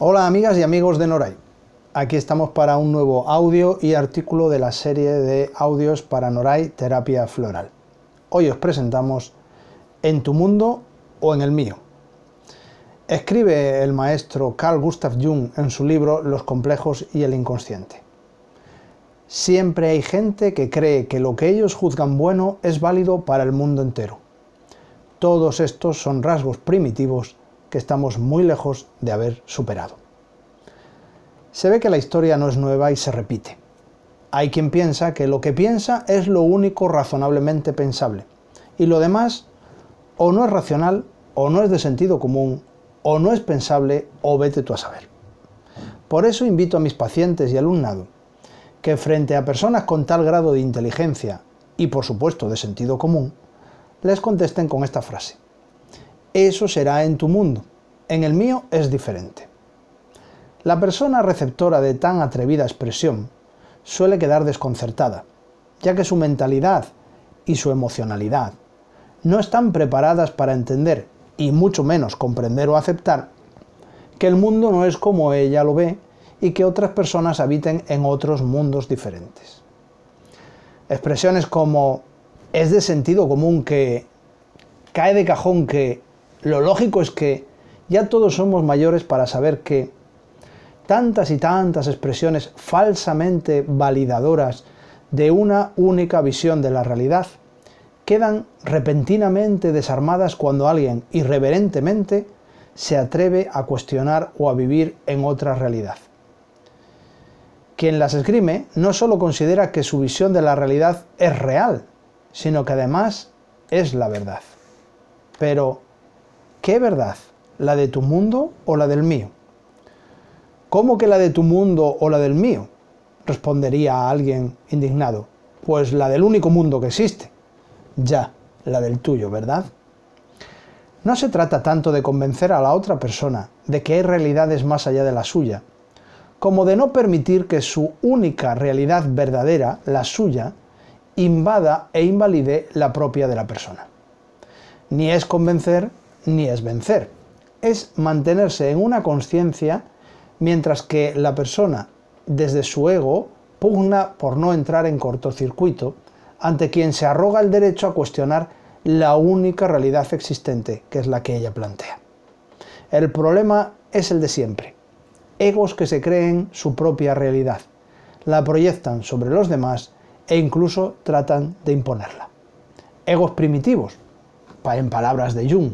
Hola amigas y amigos de Noray. Aquí estamos para un nuevo audio y artículo de la serie de audios para Noray Terapia Floral. Hoy os presentamos En tu mundo o en el mío. Escribe el maestro Carl Gustav Jung en su libro Los complejos y el inconsciente. Siempre hay gente que cree que lo que ellos juzgan bueno es válido para el mundo entero. Todos estos son rasgos primitivos que estamos muy lejos de haber superado. Se ve que la historia no es nueva y se repite. Hay quien piensa que lo que piensa es lo único razonablemente pensable, y lo demás o no es racional, o no es de sentido común, o no es pensable, o vete tú a saber. Por eso invito a mis pacientes y alumnado que frente a personas con tal grado de inteligencia y por supuesto de sentido común, les contesten con esta frase. Eso será en tu mundo. En el mío es diferente. La persona receptora de tan atrevida expresión suele quedar desconcertada, ya que su mentalidad y su emocionalidad no están preparadas para entender, y mucho menos comprender o aceptar, que el mundo no es como ella lo ve y que otras personas habiten en otros mundos diferentes. Expresiones como es de sentido común que cae de cajón que lo lógico es que ya todos somos mayores para saber que tantas y tantas expresiones falsamente validadoras de una única visión de la realidad quedan repentinamente desarmadas cuando alguien irreverentemente se atreve a cuestionar o a vivir en otra realidad. Quien las esgrime no solo considera que su visión de la realidad es real, sino que además es la verdad. Pero, ¿Qué verdad? ¿La de tu mundo o la del mío? ¿Cómo que la de tu mundo o la del mío? Respondería alguien indignado. Pues la del único mundo que existe. Ya, la del tuyo, ¿verdad? No se trata tanto de convencer a la otra persona de que hay realidades más allá de la suya, como de no permitir que su única realidad verdadera, la suya, invada e invalide la propia de la persona. Ni es convencer ni es vencer, es mantenerse en una conciencia mientras que la persona desde su ego pugna por no entrar en cortocircuito ante quien se arroga el derecho a cuestionar la única realidad existente, que es la que ella plantea. El problema es el de siempre. Egos que se creen su propia realidad, la proyectan sobre los demás e incluso tratan de imponerla. Egos primitivos, en palabras de Jung,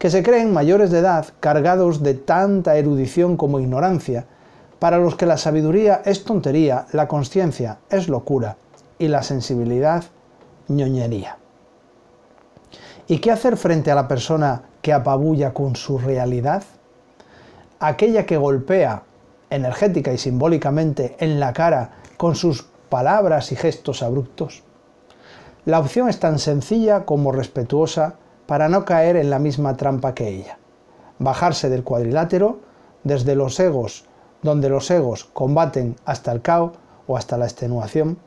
que se creen mayores de edad cargados de tanta erudición como ignorancia, para los que la sabiduría es tontería, la conciencia es locura y la sensibilidad ñoñería. ¿Y qué hacer frente a la persona que apabulla con su realidad? Aquella que golpea energética y simbólicamente en la cara con sus palabras y gestos abruptos. La opción es tan sencilla como respetuosa para no caer en la misma trampa que ella. Bajarse del cuadrilátero desde los egos, donde los egos combaten hasta el caos o hasta la extenuación,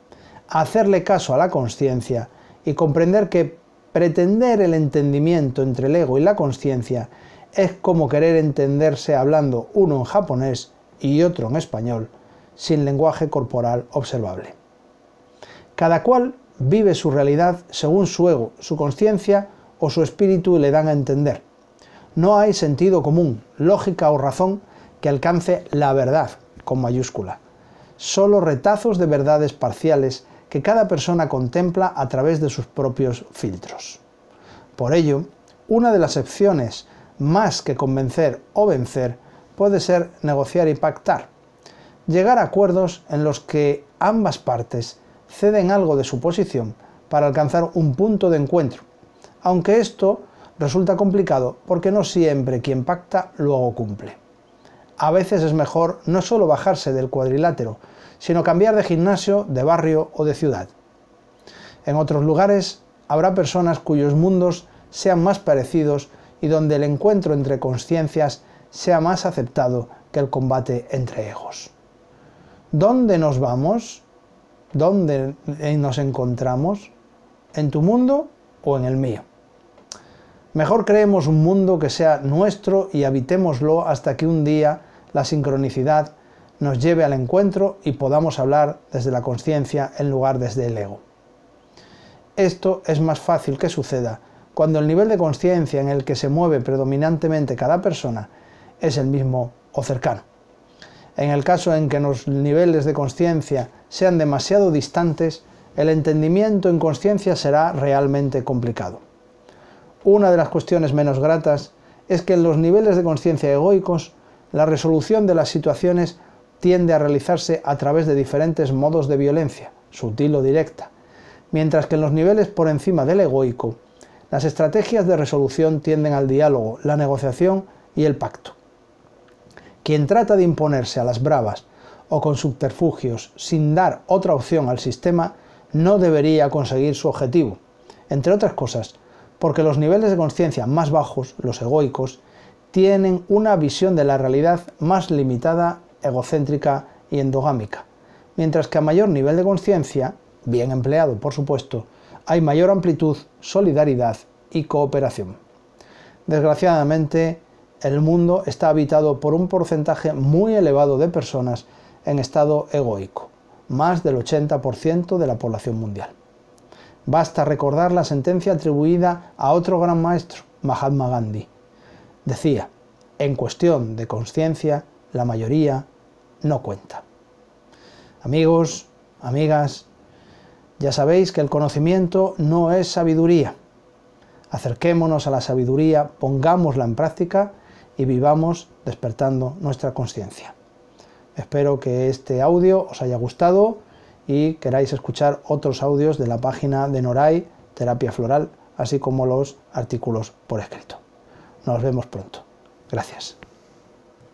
hacerle caso a la conciencia y comprender que pretender el entendimiento entre el ego y la conciencia es como querer entenderse hablando uno en japonés y otro en español, sin lenguaje corporal observable. Cada cual vive su realidad según su ego, su conciencia o su espíritu le dan a entender. No hay sentido común, lógica o razón que alcance la verdad, con mayúscula. Solo retazos de verdades parciales que cada persona contempla a través de sus propios filtros. Por ello, una de las opciones más que convencer o vencer puede ser negociar y pactar. Llegar a acuerdos en los que ambas partes ceden algo de su posición para alcanzar un punto de encuentro, aunque esto resulta complicado porque no siempre quien pacta luego cumple. A veces es mejor no solo bajarse del cuadrilátero, sino cambiar de gimnasio, de barrio o de ciudad. En otros lugares habrá personas cuyos mundos sean más parecidos y donde el encuentro entre conciencias sea más aceptado que el combate entre egos. ¿Dónde nos vamos? ¿Dónde nos encontramos? ¿En tu mundo o en el mío? Mejor creemos un mundo que sea nuestro y habitémoslo hasta que un día la sincronicidad nos lleve al encuentro y podamos hablar desde la conciencia en lugar desde el ego. Esto es más fácil que suceda cuando el nivel de conciencia en el que se mueve predominantemente cada persona es el mismo o cercano. En el caso en que los niveles de conciencia sean demasiado distantes, el entendimiento en conciencia será realmente complicado. Una de las cuestiones menos gratas es que en los niveles de conciencia egoicos, la resolución de las situaciones tiende a realizarse a través de diferentes modos de violencia, sutil o directa, mientras que en los niveles por encima del egoico, las estrategias de resolución tienden al diálogo, la negociación y el pacto. Quien trata de imponerse a las bravas o con subterfugios sin dar otra opción al sistema no debería conseguir su objetivo, entre otras cosas, porque los niveles de conciencia más bajos, los egoicos, tienen una visión de la realidad más limitada, egocéntrica y endogámica, mientras que a mayor nivel de conciencia, bien empleado por supuesto, hay mayor amplitud, solidaridad y cooperación. Desgraciadamente, el mundo está habitado por un porcentaje muy elevado de personas en estado egoico, más del 80% de la población mundial. Basta recordar la sentencia atribuida a otro gran maestro, Mahatma Gandhi. Decía, en cuestión de conciencia, la mayoría no cuenta. Amigos, amigas, ya sabéis que el conocimiento no es sabiduría. Acerquémonos a la sabiduría, pongámosla en práctica y vivamos despertando nuestra conciencia. Espero que este audio os haya gustado y queráis escuchar otros audios de la página de Noray, Terapia Floral, así como los artículos por escrito. Nos vemos pronto. Gracias.